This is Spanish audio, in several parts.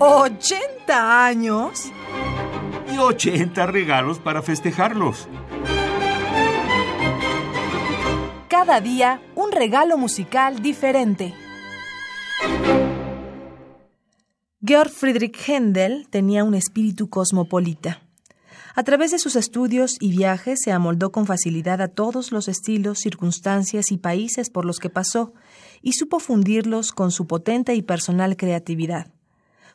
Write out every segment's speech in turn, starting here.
¿80 años? Y 80 regalos para festejarlos. Cada día un regalo musical diferente. Georg Friedrich Händel tenía un espíritu cosmopolita. A través de sus estudios y viajes se amoldó con facilidad a todos los estilos, circunstancias y países por los que pasó, y supo fundirlos con su potente y personal creatividad.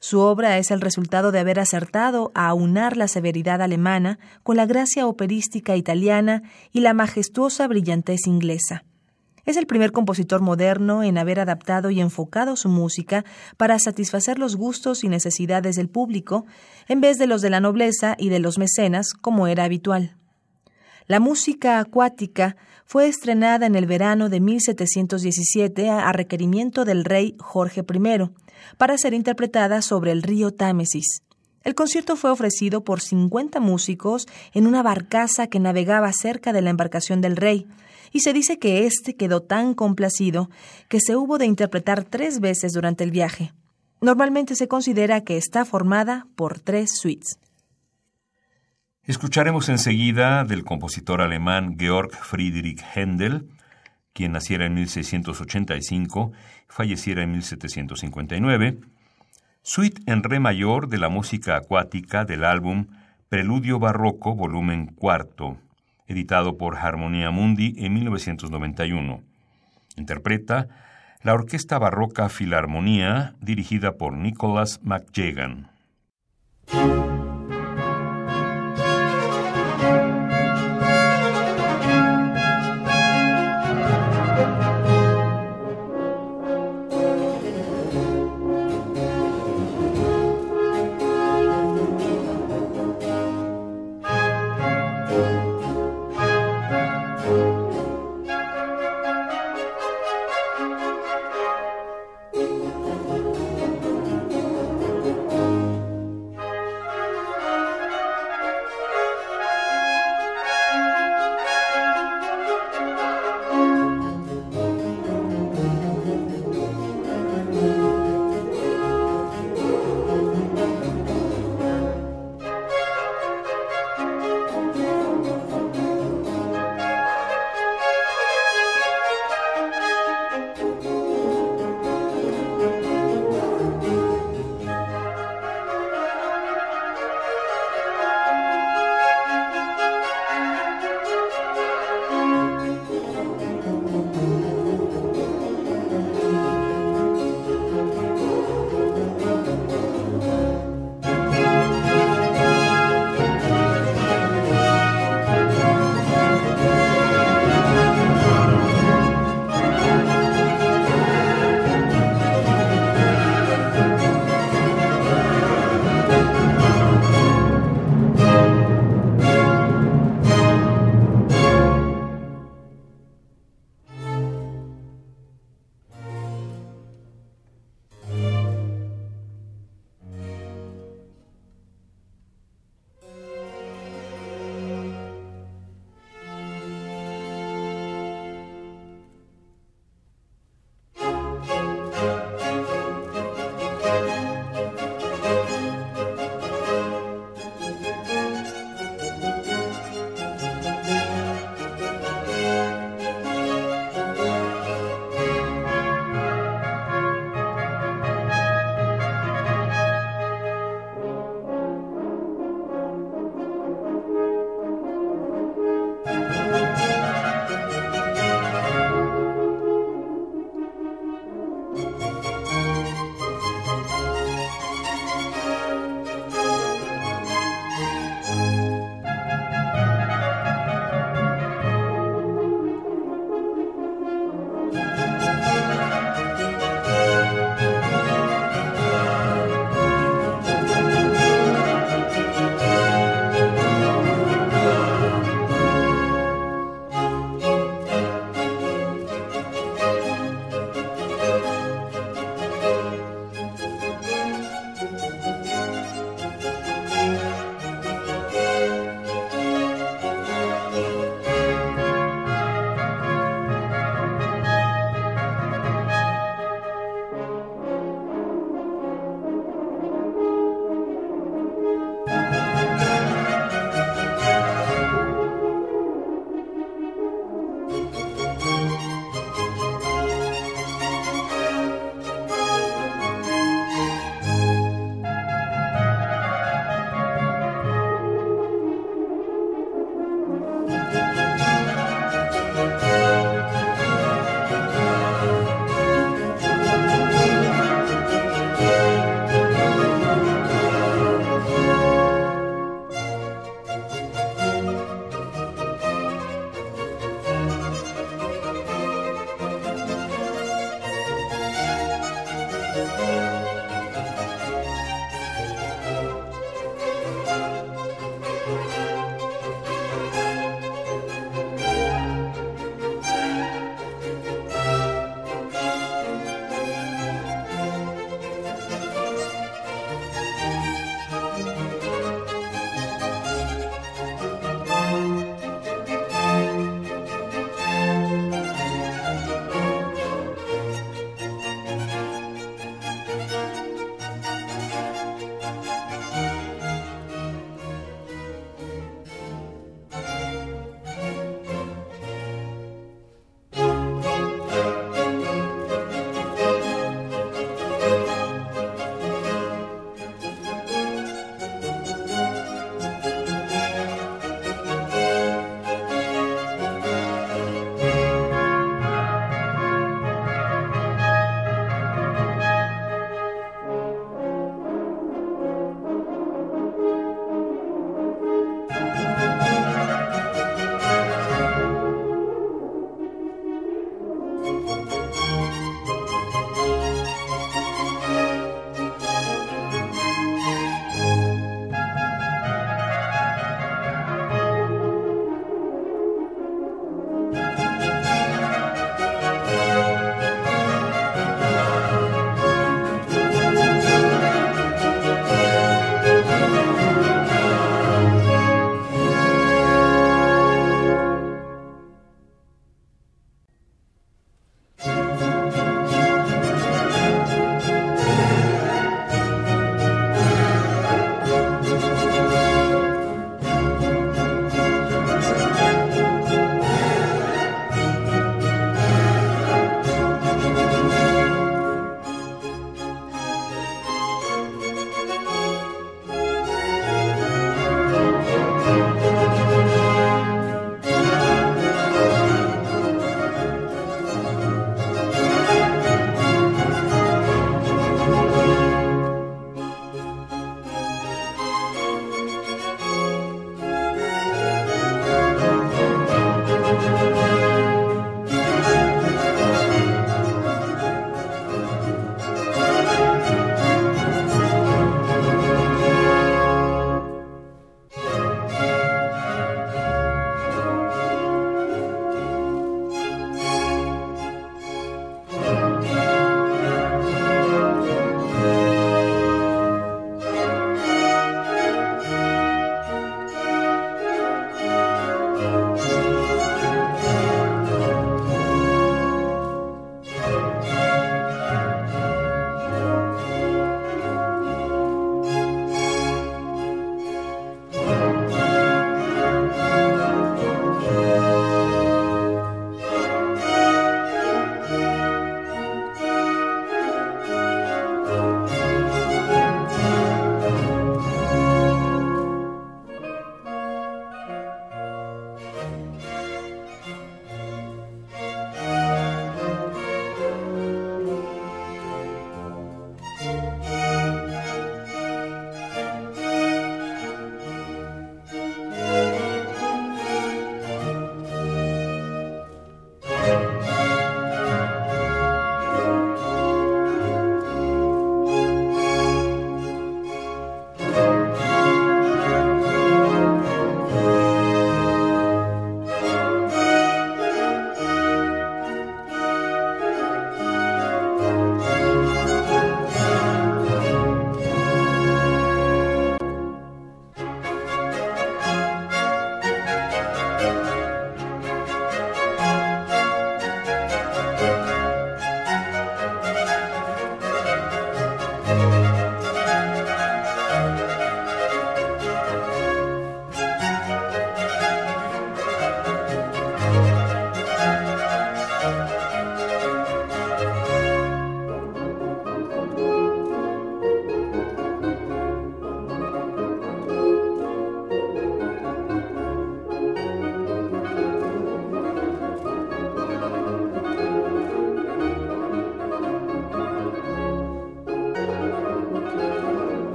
Su obra es el resultado de haber acertado a aunar la severidad alemana con la gracia operística italiana y la majestuosa brillantez inglesa. Es el primer compositor moderno en haber adaptado y enfocado su música para satisfacer los gustos y necesidades del público, en vez de los de la nobleza y de los mecenas, como era habitual. La música acuática fue estrenada en el verano de 1717 a requerimiento del rey Jorge I, para ser interpretada sobre el río Támesis. El concierto fue ofrecido por 50 músicos en una barcaza que navegaba cerca de la embarcación del rey, y se dice que éste quedó tan complacido que se hubo de interpretar tres veces durante el viaje. Normalmente se considera que está formada por tres suites. Escucharemos enseguida del compositor alemán Georg Friedrich Händel, quien naciera en 1685 y falleciera en 1759, suite en re mayor de la música acuática del álbum Preludio Barroco, volumen cuarto, editado por Harmonia Mundi en 1991. Interpreta la Orquesta Barroca Filarmonía, dirigida por Nicholas McJagan.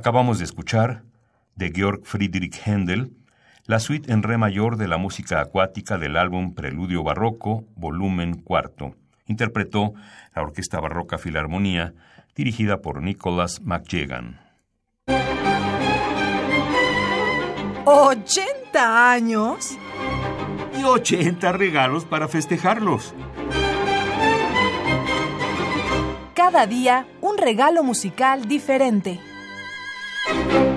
Acabamos de escuchar, de Georg Friedrich Händel, la suite en re mayor de la música acuática del álbum Preludio Barroco, volumen cuarto. Interpretó la Orquesta Barroca Filarmonía, dirigida por Nicholas McJagan. ¿80 años? Y 80 regalos para festejarlos. Cada día un regalo musical diferente. thank you.